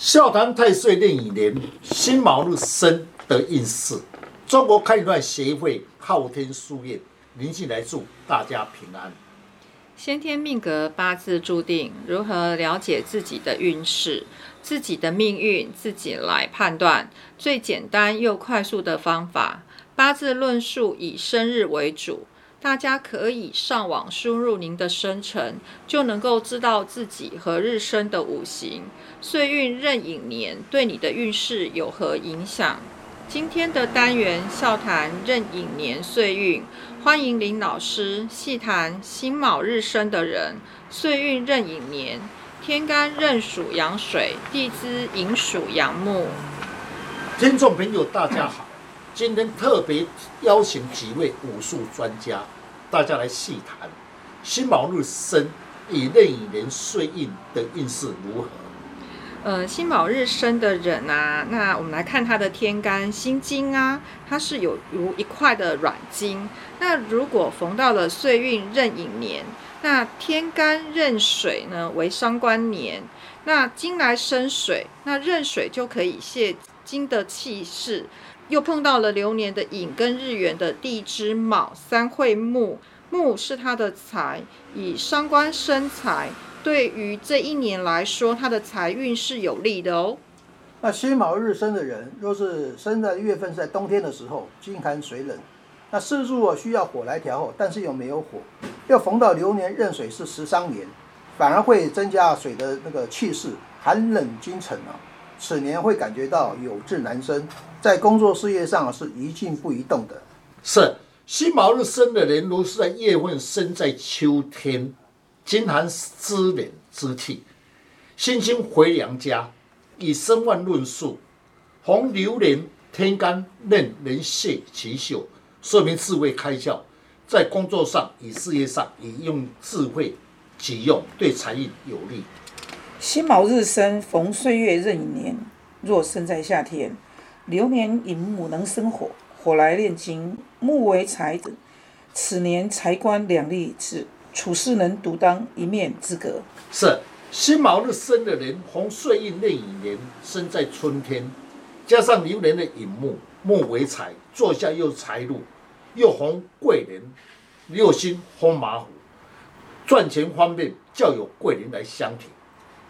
笑谈太岁令一年辛卯日生的运势。中国开断协会昊天书院林静来祝大家平安。先天命格八字注定，如何了解自己的运势、自己的命运，自己来判断。最简单又快速的方法，八字论述以生日为主。大家可以上网输入您的生辰，就能够知道自己何日生的五行、岁运、壬寅年对你的运势有何影响。今天的单元笑谈壬寅年岁运，欢迎林老师细谈辛卯日生的人，岁运壬寅年，天干壬属阳水，地支寅属阳木。听众朋友，大家好。今天特别邀请几位武术专家，大家来细谈辛卯日生以壬寅年岁运的运势如何？呃，辛卯日生的人啊，那我们来看他的天干辛金啊，它是有如一块的软金。那如果逢到了岁运壬寅年，那天干壬水呢为伤官年，那金来生水，那壬水就可以泄金的气势。又碰到了流年的寅跟日元的地支卯三会木，木是他的财，以伤官生财，对于这一年来说，他的财运是有利的哦。那辛卯日生的人，若是生在月份在冬天的时候，金寒水冷，那四柱啊需要火来调候，但是又没有火，又逢到流年壬水是食伤年，反而会增加水的那个气势，寒冷金沉啊。此年会感觉到有志难伸，在工作事业上是宜静不宜动的。是辛卯日生的人，如是在月份生在秋天，金寒湿冷之气，辛辛回娘家，以身万论述，红流年天干任人泄其秀，说明智慧开窍，在工作上与事业上以用智慧己用，对财运有利。辛卯日生，逢岁月壬寅年。若生在夏天，流年寅木能生火，火来炼金，木为财子。此年财官两立志，处事能独当一面之格。是辛卯日生的人，逢岁运壬寅年，生在春天，加上流年的寅木，木为财，坐下又财路，又逢贵人，六星逢马虎，赚钱方面较有贵人来相挺。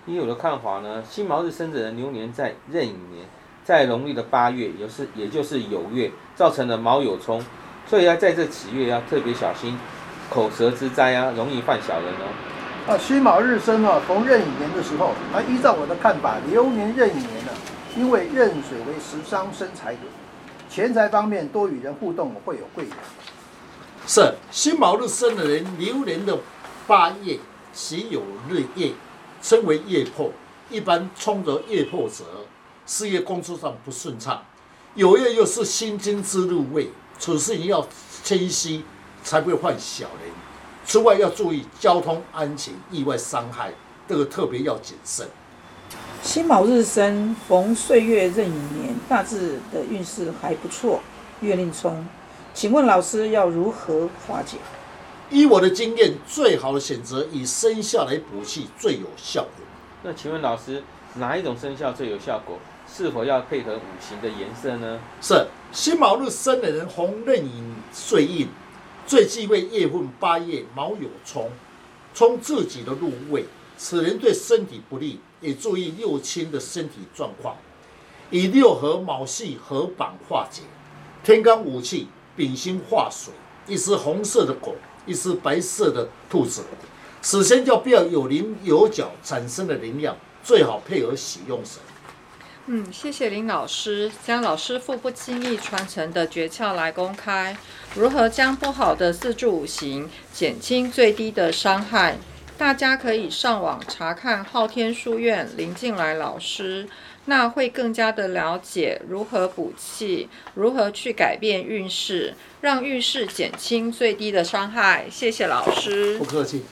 你有的看法呢？辛卯日生的人流年在壬寅年，在农历的八月，也是也就是酉月，造成了卯酉冲，所以要在这几月要特别小心口舌之灾啊，容易犯小人哦。啊，辛卯日生啊，逢壬寅年的时候，啊，依照我的看法，流年壬寅年呢，因为壬水为食伤生财格，钱财方面多与人互动，会有贵人。是辛卯日生的人，流年的八月，喜有日夜。称为业破，一般冲着业破者，事业工作上不顺畅。有月又是心金之入位，处事你要清晰，才不会犯小人。此外要注意交通安全、意外伤害，这个特别要谨慎。辛卯日生，逢岁月壬寅年，大致的运势还不错。月令冲，请问老师要如何化解？依我的经验，最好的选择以生肖来补气最有效果。那请问老师，哪一种生肖最有效果？是否要配合五行的颜色呢？是辛卯日生的人，红刃寅岁印，最忌讳夜混八月卯酉冲，冲自己的入位，此人对身体不利，也注意六亲的身体状况。以六合卯系合板化解，天干五气丙辛化水，一只红色的狗。一只白色的兔子，首先就不要有棱有角产生的灵量，最好配合喜用神。嗯，谢谢林老师将老师傅不轻易传承的诀窍来公开，如何将不好的四柱五行减轻最低的伤害？大家可以上网查看昊天书院林静来老师。那会更加的了解如何补气，如何去改变运势，让运势减轻最低的伤害。谢谢老师，不客气。